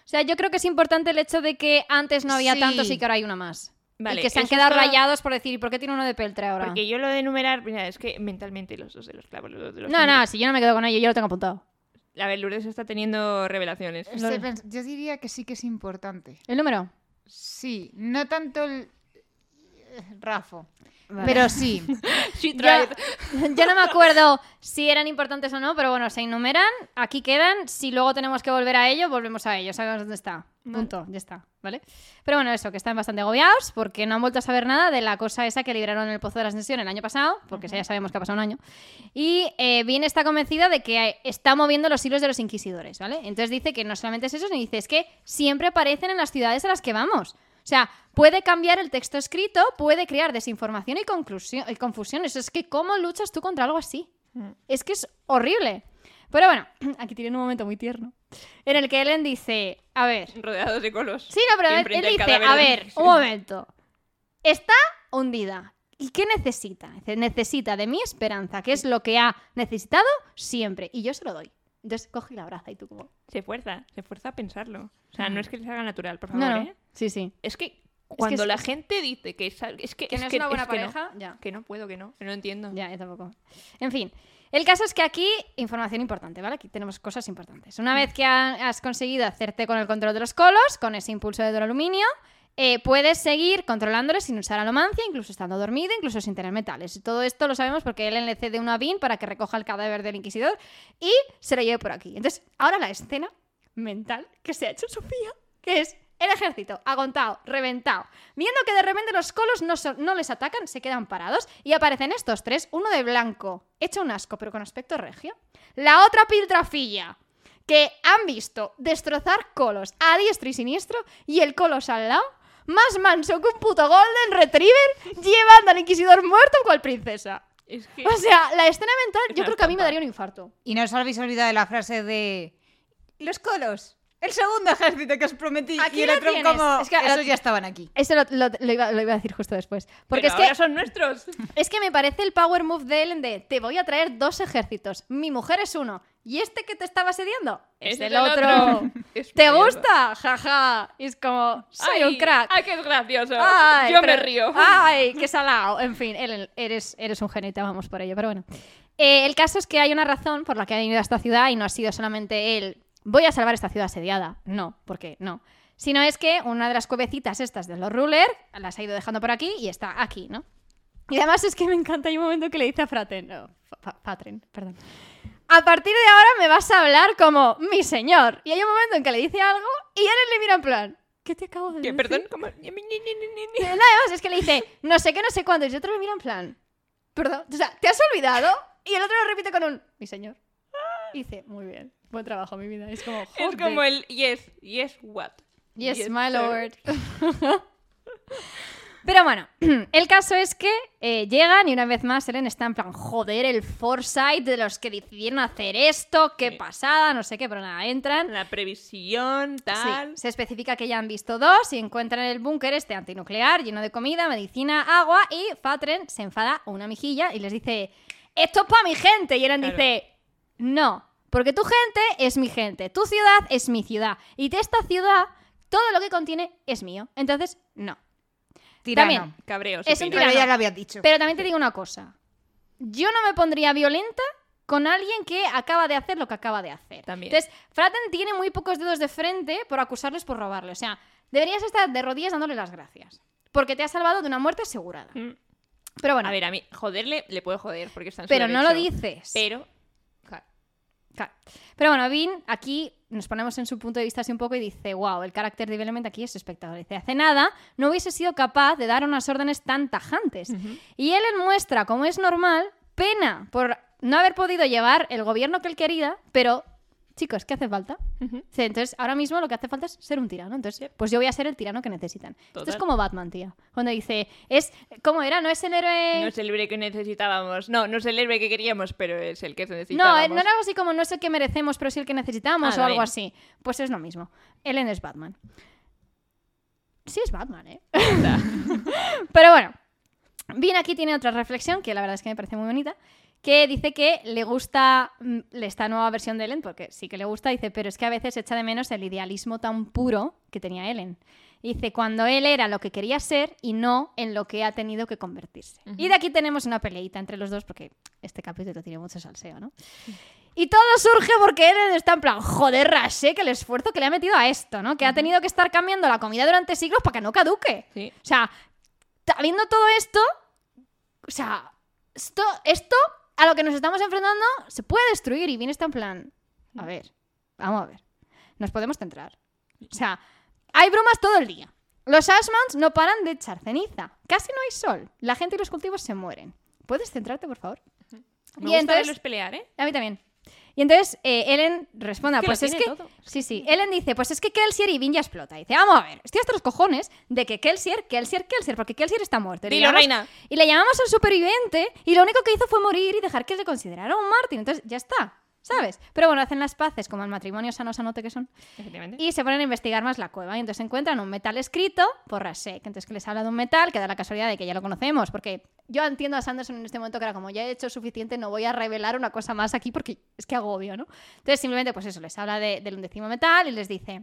O sea, yo creo que es importante el hecho de que antes no había Sí. tantos y que ahora hay uno más. Vale, y que se han quedado está- rayados por decir, ¿y por qué tiene uno de peltre ahora? Porque yo lo de enumerar, mira, es que mentalmente los dos de los clavos, los dos de los No, no, si yo no me quedo con ello, yo lo tengo apuntado. A ver, Lourdes está teniendo revelaciones. Yo diría que sí que es importante. ¿El número? Sí, no tanto el... eh, Rafo. Vale. Pero sí. Yo, no me acuerdo si eran importantes o no, pero bueno, se enumeran, aquí quedan. Si luego tenemos que volver a ello, volvemos a ello. Sabemos dónde está. Vale. Punto, ya está, ¿vale? Pero bueno, eso, que están bastante agobiados porque no han vuelto a saber nada de la cosa esa que libraron en el Pozo de la Ascensión el año pasado, porque ya sabemos que ha pasado un año. Y eh, Vin está convencida de que está moviendo los hilos de los inquisidores, ¿vale? Entonces dice que no solamente es eso, sino dice es que siempre aparecen en las ciudades a las que vamos. O sea, puede cambiar el texto escrito, puede crear desinformación y, conclusión, y confusión. Eso es que, ¿cómo luchas tú contra algo así? Mm. Es que es horrible. Pero bueno, aquí tiene un momento muy tierno. En el que Ellen dice, a ver, Rodeados de colos. Sí, no, pero él, dice, a ver, un momento. Está hundida. ¿Y qué necesita? Dice, necesita de mi esperanza, que es lo que ha necesitado siempre. Y yo se lo doy. Entonces coge y la abraza y tú como... Se fuerza, se fuerza a pensarlo. O sea, no es que les haga natural, por favor, No, no. ¿eh? Sí, sí. Es que cuando es- la gente dice que es, es que, Que es no es que- una buena es que no. pareja, ya. Que no puedo, que no. Que no entiendo. Ya, yo tampoco. En fin, el caso es que aquí, información importante, ¿vale? Aquí tenemos cosas importantes. Una vez que ha- has conseguido hacerte con el control de los colos, con ese impulso de duraluminio, eh, puedes seguir controlándoles sin usar alomancia, incluso estando dormido, incluso sin tener metales. Todo esto lo sabemos porque él le cede una BIN para que recoja el cadáver del inquisidor y se lo lleve por aquí. Entonces, ahora la escena mental que se ha hecho Sofía, que es el ejército agontado, reventado, viendo que de repente los colos no, no les atacan, se quedan parados y aparecen estos tres, uno de blanco, hecho un asco pero con aspecto regio, la otra piltrafilla, que han visto destrozar colos a diestro y siniestro y el colos al lado, más manso que un puto golden retriever, llevando al inquisidor muerto cual princesa. Es que... O sea, la escena mental Es yo creo que a mí me daría un infarto. Y no os habéis olvidado de la frase de... Los colos. El segundo ejército que os prometí. Aquí y el lo otro tienes. como... Es que Esos lo- ya estaban aquí. Eso lo, lo- lo iba, lo iba a decir justo después. Porque Pero es que ahora son nuestros. Es que me parece el power move de Ellen de te voy a traer dos ejércitos. Mi mujer es uno. ¿Y este que te estaba asediando? Es, Ese el otro. Es ¿Te gusta? Jaja. Y es como, soy un Ay, crack. ¡Ay, qué es gracioso! Ay, Yo me río. Ay, qué salado. En fin, Ellen, eres, eres un genio y te vamos por ello. Pero bueno. Eh, el caso es que hay una razón por la que ha venido a esta ciudad y no ha sido solamente él. Voy a salvar esta ciudad asediada. No, porque no. Sino es que una de las cuevecitas estas de los ruler las ha ido dejando por aquí y está aquí, ¿no? Y además es que me encanta, hay un momento que le dice a Fraten, no, Fa- Fa- Fatren, perdón. A partir de ahora me vas a hablar como mi señor. Y hay un momento en que le dice algo y él le mira en plan, ¿qué te acabo de decir? perdón, como... ni, ni, ni, ni, ni. Y Nada más es que le dice, no sé qué, no sé cuándo. Y el otro le mira en plan, perdón, o sea, ¿te has olvidado? Y el otro lo repite con un, mi señor. Y dice, muy bien, buen trabajo, mi vida. Es como, Es como el yes, yes, what? Yes, my lord. Pero bueno, el caso es que eh, llegan y una vez más Ellen está en plan, joder, el foresight de los que decidieron hacer esto, qué Sí. pasada, no sé qué, pero nada, entran. La previsión, Sí, tal... se especifica que ya han visto dos y encuentran el búnker este antinuclear lleno de comida, medicina, agua y Fatren se enfada una mijilla y les dice, esto es para mi gente. Y Eren Claro. dice, no, porque tu gente es mi gente, tu ciudad es mi ciudad y de esta ciudad todo lo que contiene es mío. Entonces, no. Tirano. También. Cabreo, Es un tirano. ya lo habías dicho. Pero también te digo una cosa, yo no me pondría violenta con alguien que acaba de hacer lo que acaba de hacer. También. Entonces, Fraten tiene muy pocos dedos de frente por acusarles por robarle. O sea, deberías estar de rodillas dándole las gracias. Porque te ha salvado de una muerte asegurada. Mm. Pero bueno, A ver, a mí, joderle, le puedo joder porque está en su pero no lo derecho. dices. Pero... Claro. Pero bueno, Vin aquí nos ponemos en su punto de vista así un poco y dice, wow, el character development aquí es espectacular. Dice, hace nada no hubiese sido capaz de dar unas órdenes tan tajantes. Y él muestra, como es normal, pena por no haber podido llevar el gobierno que él quería, pero, chicos, ¿qué hace falta? Entonces, ahora mismo lo que hace falta es ser un tirano. Entonces, pues yo voy a ser el tirano que necesitan. Esto es como Batman, tía. Cuando dice, es, ¿cómo era? ¿No es el héroe...? No es el héroe que necesitábamos. No, no es el héroe que queríamos, pero es el que No, necesitábamos. eh, no era algo así como no es el que merecemos, pero sí el que necesitamos Ah, o algo así. Pues es lo mismo. Ellen es Batman. Sí es Batman, ¿eh? Pero bueno, bien aquí tiene otra reflexión que la verdad es que me parece muy bonita, que dice que le gusta mm, esta nueva versión de Ellen, porque sí que le gusta, dice, pero es que a veces echa de menos el idealismo tan puro que tenía Ellen. Dice, cuando él era lo que quería ser y no en lo que ha tenido que convertirse. Y de aquí tenemos una peleita entre los dos, porque este capítulo tiene mucho salseo, ¿no? Y todo surge porque Ellen está en plan, joder, Rasek, el esfuerzo que le ha metido a esto, ¿no? Que ha tenido que estar cambiando la comida durante siglos para que no caduque. Sí. O sea, habiendo todo esto, o sea, esto, esto a lo que nos estamos enfrentando se puede destruir y bien está en plan, a ver, vamos a ver, nos podemos centrar. O sea, hay bromas todo el día. Los Ashmans no paran de echar ceniza. Casi no hay sol. La gente y los cultivos se mueren. ¿Puedes centrarte, por favor? Me Y gusta entonces- verlos pelear, ¿eh? A mí también. Y entonces eh, Ellen responde, pues es que... todo. Sí, sí. Ellen dice, pues es que Kelsier y Vin ya explota. Dice, vamos a ver, estoy hasta los cojones de que Kelsier, Kelsier, Kelsier, porque Kelsier está muerto. Y Dilo, reina. Y le llamamos al superviviente y lo único que hizo fue morir y dejar que le considerara un mártir. Entonces, ya está, ¿sabes? Pero bueno, hacen las paces como el matrimonio sano sanote que son y se ponen a investigar más la cueva. Y entonces encuentran un metal escrito por Rasek. Entonces que les habla de un metal que da la casualidad de que ya lo conocemos. Porque yo entiendo a Sanderson en este momento que era como ya he hecho suficiente, no voy a revelar una cosa más aquí porque es que agobio, ¿no? Entonces simplemente pues eso, les habla de- del undécimo metal y les dice,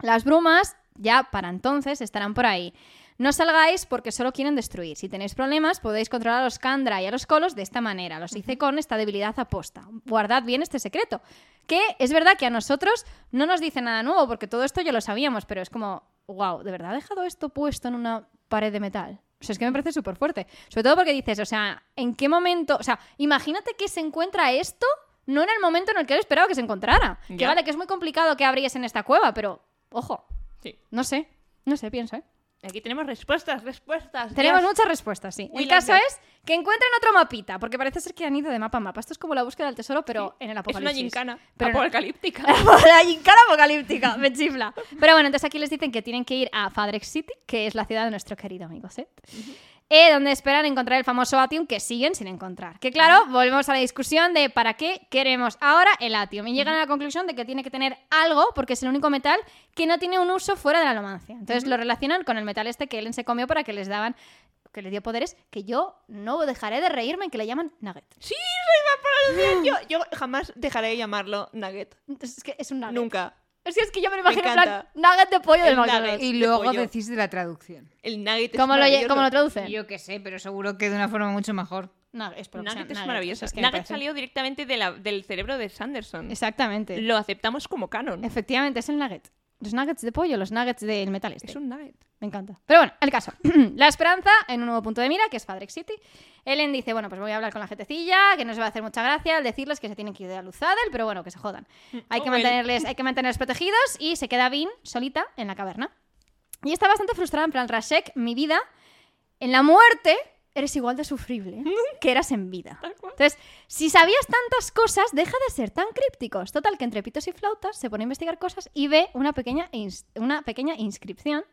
las brumas ya para entonces estarán por ahí. No salgáis porque solo quieren destruir. Si tenéis problemas, podéis controlar a los Kandra y a los Colos de esta manera. Los hice con esta debilidad aposta. Guardad bien este secreto. Que es verdad que a nosotros no nos dice nada nuevo, porque todo esto ya lo sabíamos, pero es como, wow, ¿de verdad ha dejado esto puesto en una pared de metal? O sea, es que me parece súper fuerte. Sobre todo porque dices, o sea, ¿en qué momento? O sea, imagínate que se encuentra esto no en el momento en el que él esperaba que se encontrara. Que vale, que es muy complicado que abríes en esta cueva, pero, ojo, Sí. no sé, no sé, pienso, ¿eh? Aquí tenemos respuestas, respuestas. Tenemos muchas respuestas, sí. We el caso es que encuentran otro mapita, porque parece ser que han ido de mapa a mapa. Esto es como la búsqueda del tesoro, pero en el Es una apocalipsis. gincana Pero no- apocalíptica. la gincana apocalíptica, me chifla. Pero bueno, entonces aquí les dicen que tienen que ir a Fadrex City, que es la ciudad de nuestro querido amigo Seth. Eh, donde esperan encontrar el famoso Atium que siguen sin encontrar. Que claro, volvemos a la discusión de para qué queremos ahora el Atium. Y llegan a la conclusión de que tiene que tener algo, porque es el único metal que no tiene un uso fuera de la alomancia. Entonces lo relacionan con el metal este que Ellen se comió para que les daban que le dio poderes, que yo no dejaré de reírme en que le llaman Nugget. Sí, se iba para decir yo. Yo jamás dejaré de llamarlo Nugget. Es que es un Nugget. Nunca. Es que, es que yo me lo imagino en plan. Nugget de pollo del El McDonald's. nugget. Y luego decís de la traducción. El Nugget es ¿Cómo lo, cómo lo traducen? Yo qué sé, pero seguro que de una forma mucho mejor. Nugget, espero que sea Nugget es nugget, maravilloso. es que me Nugget salió directamente de la- del cerebro de Sanderson. Exactamente. Lo aceptamos como canon. Efectivamente, es el nugget. Los nuggets de pollo, los nuggets del metal este. Es un Nugget. Me encanta. Pero bueno, el caso. la esperanza en un nuevo punto de mira, que es Fadrex City. Ellen dice, bueno, pues voy a hablar con la gentecilla, que no se va a hacer mucha gracia al decirles que se tienen que ir de Aluzadel, pero bueno, que se jodan. Hay que, Oh, mantenerles, hay que mantenerlos protegidos y se queda Vin solita en la caverna. Y está bastante frustrada, en plan, Rashek, mi vida, en la muerte eres igual de sufrible que eras en vida. Entonces, si sabías tantas cosas, deja de ser tan crípticos. Total, que entre pitos y flautas se pone a investigar cosas y ve una pequeña, una pequeña inscripción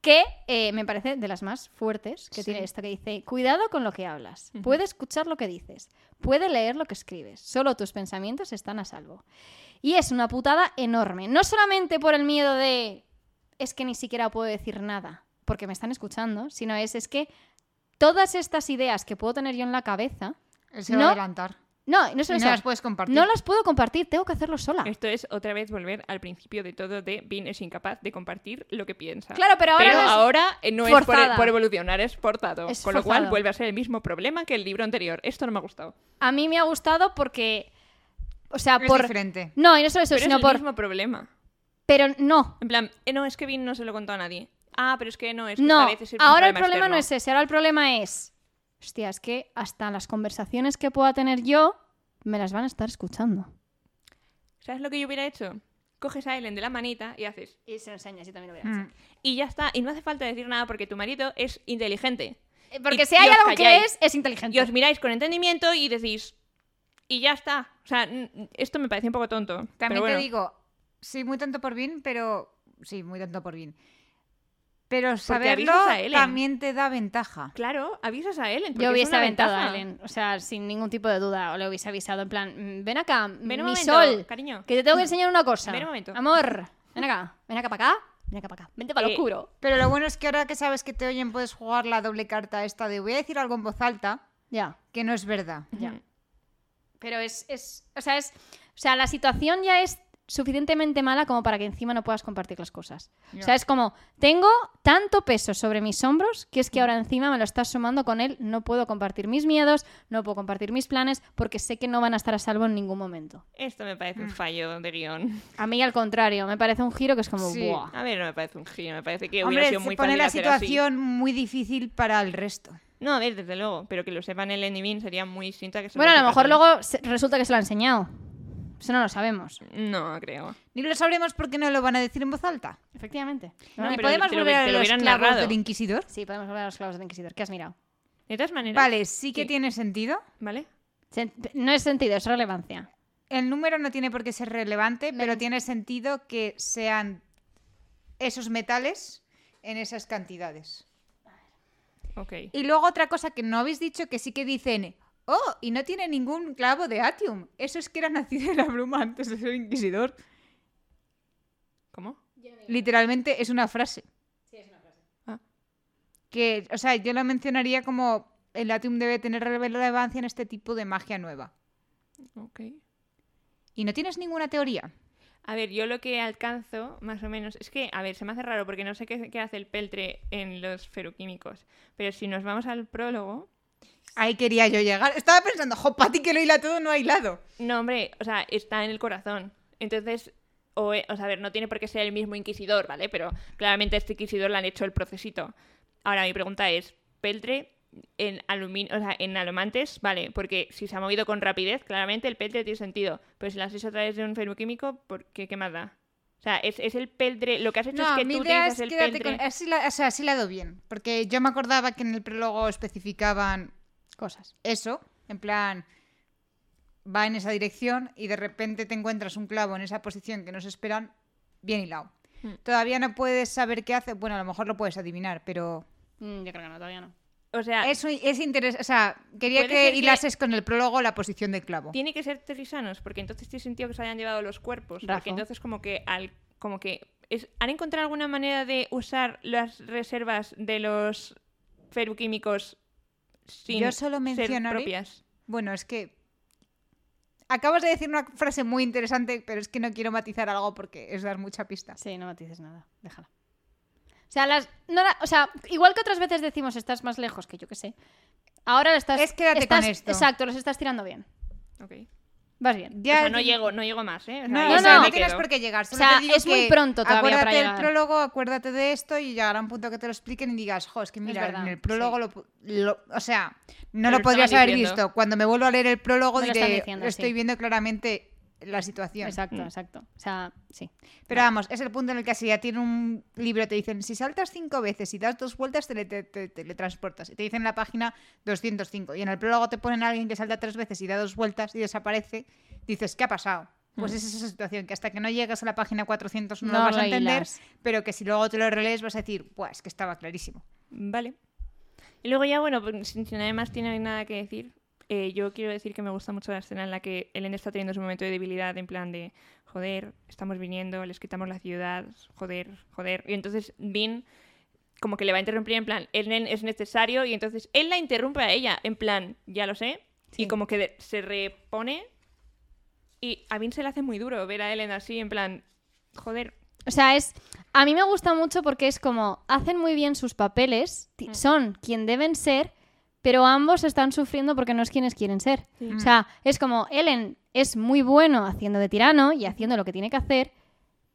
que eh, me parece de las más fuertes que Sí. tiene esto, que dice, cuidado con lo que hablas, puede escuchar lo que dices, puede leer lo que escribes, solo tus pensamientos están a salvo. Y es una putada enorme, no solamente por el miedo de, es que ni siquiera puedo decir nada, porque me están escuchando, sino es, es que todas estas ideas que puedo tener yo en la cabeza, Él se va No. a adelantar. no, no no las puedes compartir. no las puedo compartir, tengo que hacerlo sola. Esto es otra vez volver al principio de todo de Vin es incapaz de compartir lo que piensa. Claro, pero ahora Pero no es- ahora eh, no es por, por evolucionar, es forzado. Es con lo cual vuelve a ser el mismo problema que el libro anterior. Esto no me ha gustado. A mí me ha gustado porque, o sea, Es por... diferente. No, y no solo eso, Pero sino es el por... mismo problema. Pero no, En plan, eh, no, es que Vin no se lo contó a nadie. Ah, pero es que no, es que no, vez es ahora el problema externo. no es ese, ahora el problema es, hostia, es que hasta las conversaciones que pueda tener yo me las van a estar escuchando. ¿Sabes lo que yo hubiera hecho? Coges a Ellen de la manita y haces. Y se lo enseñas, yo también lo Mm. Y ya está. Y no hace falta decir nada porque tu marido es inteligente. Porque Y- si hay algo que es, es inteligente. Y os miráis con entendimiento y decís. Y ya está. O sea, esto me parece un poco tonto. También pero bueno. te digo, sí, muy tonto por bien, pero. Sí, muy tonto por bien. Pero saberlo también te da ventaja. Claro, avisas a Ellen. Yo es hubiese aventado ventaja. a Ellen, o sea, sin ningún tipo de duda, o le hubiese avisado en plan, "Mm, ven acá, Ven un mi momento, sol, cariño. que te tengo que enseñar una cosa. Ven un momento. Amor, ven acá, ven acá para acá, ven acá para acá, vente para lo Eh, oscuro. Pero lo bueno es que ahora que sabes que te oyen, puedes jugar la doble carta esta de voy a decir algo en voz alta Ya, que no es verdad. ya. Pero es, es, o sea, es, o sea, la situación ya es suficientemente mala como para que encima no puedas compartir las cosas. O sea, es como, tengo tanto peso sobre mis hombros que es que ahora encima me lo estás sumando con él, no puedo compartir mis miedos, no puedo compartir mis planes porque sé que no van a estar a salvo en ningún momento. Esto me parece un fallo de guion. A mí al contrario, me parece un giro que es como, Sí. ¡buah! A ver, no me parece un giro, me parece que hubiera Hombre, sido se muy pone fácil la hacer así. situación muy difícil para el resto. No, a ver, desde luego, pero que lo sepan el y Bean sería muy distinto a que se Bueno, a lo mejor luego se- resulta que se lo ha enseñado. Eso no lo sabemos. No, creo. Ni lo sabremos porque no lo van a decir en voz alta. Efectivamente. No, ¿Y pero podemos volver a los clavos narrado. del Inquisidor? Sí, podemos volver a los clavos del Inquisidor. ¿Qué has mirado? De todas maneras. Vale, sí que Sí. tiene sentido. ¿Vale? Sen- No es sentido, es relevancia. El número no tiene por qué ser relevante, pero tiene sentido que sean esos metales en esas cantidades. Ok. Y luego otra cosa que no habéis dicho que sí que dicen, oh, y no tiene ningún clavo de Atium. Eso es que era nacido de la bruma antes de ser inquisidor. ¿Cómo? Literalmente es una frase. Ah. Que, o sea, yo lo mencionaría como el Atium debe tener relevancia en este tipo de magia nueva. Ok. ¿Y no tienes ninguna teoría? A ver, yo lo que alcanzo, más o menos, es que, a ver, se me hace raro porque no sé qué, qué hace el peltre en los feroquímicos. Pero si nos vamos al prólogo. Ahí quería yo llegar. Estaba pensando, jo, Pati que lo hila todo, no ha hilado. No, hombre, o sea, está en el corazón. Entonces, o, e- o sea, a ver, no tiene por qué ser el mismo inquisidor, ¿vale? Pero claramente este inquisidor le han hecho el procesito. Ahora, mi pregunta es: ¿peltre en aluminio, o sea, en alomantes? Vale, porque si se ha movido con rapidez, claramente el peltre tiene sentido. Pero si lo has hecho a través de un ferroquímico, ¿por qué, ¿qué más da? O sea, es, es el peltre. Lo que has hecho es que mi tú idea es el con... Así la, o sea, así la do bien. Porque yo me acordaba que en el prólogo especificaban Cosas. eso, en plan, va en esa dirección y de repente te encuentras un clavo en esa posición que no se esperan, bien hilado. Hmm. Todavía no puedes saber qué hace, bueno, a lo mejor lo puedes adivinar, pero Mm, yo creo que no, todavía no. O sea, eso es interesante, o sea, quería que hilases con el prólogo la posición del clavo. tiene que ser terrisanos, porque entonces tiene sentido que se hayan llevado los cuerpos. Rafa. Porque entonces, como que al. Como que. Es, ¿Han encontrado alguna manera de usar las reservas de los feruquímicos sin Yo solo ser propias? Bueno, es que acabas de decir una frase muy interesante, pero es que no quiero matizar algo porque es dar mucha pista. Sí, no matices nada, déjala. O sea, las, no la- o sea, igual que otras veces decimos estás más lejos, que yo que sé. Ahora lo estás. Es quédate con estás- esto. Exacto, los estás tirando bien. Ok. Vas bien. Ya o sea, no llego, no llego más, ¿eh? O sea, No, no, es no, donde no me tienes por qué llegar. O Solo sea, te digo es muy pronto todavía para Acuérdate del llegar. prólogo, acuérdate de esto y llegará un punto que te lo expliquen y digas, jo, es que mira, verdad, en el prólogo lo, lo- O sea, no Pero lo podrías haber diciendo. visto. Cuando me vuelvo a leer el prólogo Me lo diré, diciendo, estoy sí. viendo claramente la situación. Exacto, Mm. exacto. O sea, sí. Pero vamos, es el punto en el que si ya tiene un libro, te dicen, si saltas cinco veces y das dos vueltas, te, te, te- teletransportas. Y te dicen en la página 205. Y en el prólogo te ponen a alguien que salta tres veces y da dos vueltas y desaparece. Dices, ¿qué ha pasado? Pues es esa situación, que hasta que no llegas a la página 400 no, No lo vas a entender, pero que si luego te lo relees vas a decir, pues es que estaba clarísimo. Vale. Y luego ya, bueno, pues, si, si nadie más tiene nada que decir, eh, yo quiero decir que me gusta mucho la escena en la que Ellen está teniendo su momento de debilidad, en plan de, joder, estamos viniendo, les quitamos la ciudad, joder, joder. Y entonces Vin como que le va a interrumpir en plan, Ellen es necesario, y entonces él la interrumpe a ella, en plan, ya lo sé, Sí. y como que se repone. Y a Vin se le hace muy duro ver a Ellen así, en plan, joder, O sea, es. A mí me gusta mucho porque es como. Hacen muy bien sus papeles, Mm. son quien deben ser, pero ambos están sufriendo porque no es quienes quieren ser. Sí. O sea, es como. Ellen es muy bueno haciendo de tirano y haciendo lo que tiene que hacer,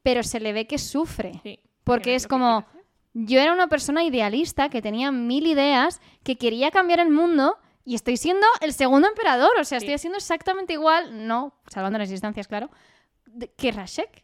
pero se le ve que sufre. sí. Porque es como, yo era una persona idealista que tenía mil ideas, que quería cambiar el mundo y estoy siendo el segundo emperador. O sea, Sí. estoy haciendo exactamente igual, no, salvando las distancias, claro, que Rashek.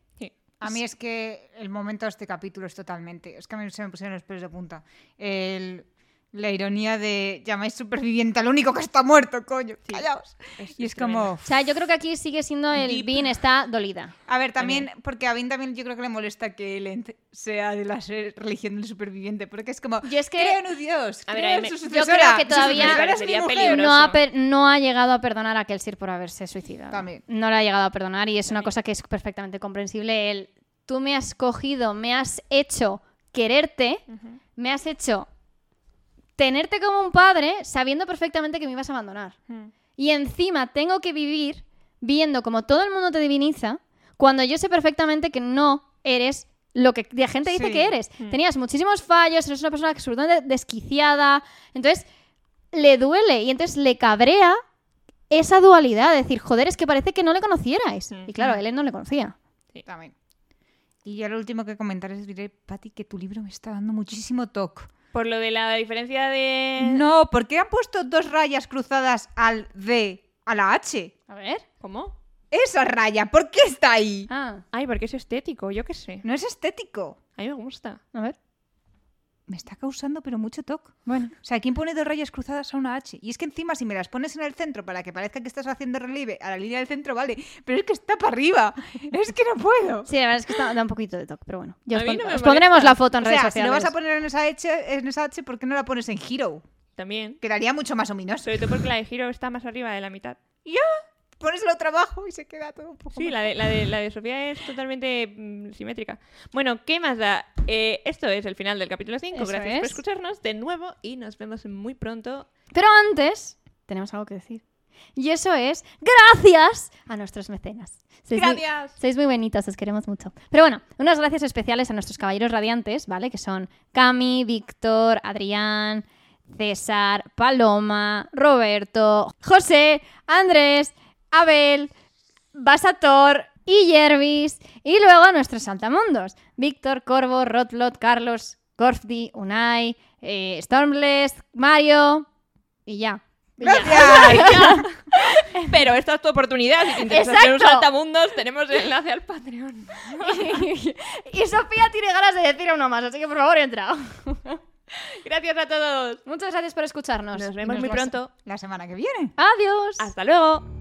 A mí es que el momento de este capítulo es totalmente. Es que a mí se me pusieron los pelos de punta. El- la ironía de llamáis superviviente al único que está muerto, coño. Sí. Callaos. Es- Y es tremendo. como. O sea, yo creo que aquí sigue siendo el. Bean está dolida. A ver, también, porque a Vin también yo creo que le molesta que Ellen sea de la religión del superviviente, porque es como, Yo es que- creo en un dios, A creo en su yo creo que todavía- sucesora Me es mi parecería mujer". peligroso. No ha, no ha llegado a perdonar a Kelsier por haberse suicidado. También. No le ha llegado a perdonar y es una cosa que es perfectamente comprensible. El, tú me has cogido, me has hecho quererte, me has hecho tenerte como un padre sabiendo perfectamente que me ibas a abandonar. Mm. Y encima tengo que vivir viendo como todo el mundo te diviniza cuando yo sé perfectamente que no eres lo que la gente dice Sí. que eres. Mm. Tenías muchísimos fallos, eres una persona absolutamente desquiciada. Entonces, le duele y entonces le cabrea esa dualidad. De decir, joder, es que parece que no le conocierais. Mm. Y claro, él no le conocía. También. Y yo lo último que comentar es diré, Pati, que tu libro me está dando muchísimo toque. Por lo de la diferencia de... No, ¿por qué han puesto dos rayas cruzadas al D, a la H? A ver. ¿Cómo? Esa raya, ¿por qué está ahí? Ah, Ay, porque es estético, yo qué sé. No es estético. A mí me gusta. a ver. Me está causando pero mucho toque. Bueno. O sea, ¿quién pone dos rayas cruzadas a una H? Y es que encima si me las pones en el centro para que parezca que estás haciendo relieve a la línea del centro, vale. Pero es que está para arriba. Es que no puedo. Sí, la verdad es que está- da un poquito de toque, pero bueno. Ya os, pon- no os pondremos la foto en O redes sea, si sociales. lo vas a poner en esa H, en esa H, ¿por qué no la pones en Hero? También. Quedaría mucho más ominoso. Sobre todo porque la de Giro está más arriba de la mitad. Pones el otro abajo y se queda todo un poco Sí, la de, la de, la de Sofía es totalmente mm, simétrica. Bueno, ¿qué más da? Eh, esto es el final del capítulo 5. Eso Gracias por es. escucharnos de nuevo y nos vemos muy pronto. Pero antes, tenemos algo que decir. Y eso es gracias a nuestros mecenas. Sois muy- Gracias. sois muy bonitos, os queremos mucho. Pero bueno, unas gracias especiales a nuestros caballeros radiantes, ¿vale? Que son Cami, Víctor, Adrián, César, Paloma, Roberto, José, Andrés, Abel, Basator y Jervis. Y luego a nuestros saltamundos. Víctor, Corvo, Rotlot, Carlos, Gorfdi, Unai, eh, Stormless, Mario y ya. Y ya. ¡Gracias! Pero esta es tu oportunidad. Si te interesa ser un saltamundos, tenemos el enlace al Patreon. y Sofía tiene ganas de decir uno más, así que por favor entra. Gracias a todos. Muchas gracias por escucharnos. Nos vemos muy pronto. La semana que viene. Adiós. Hasta luego.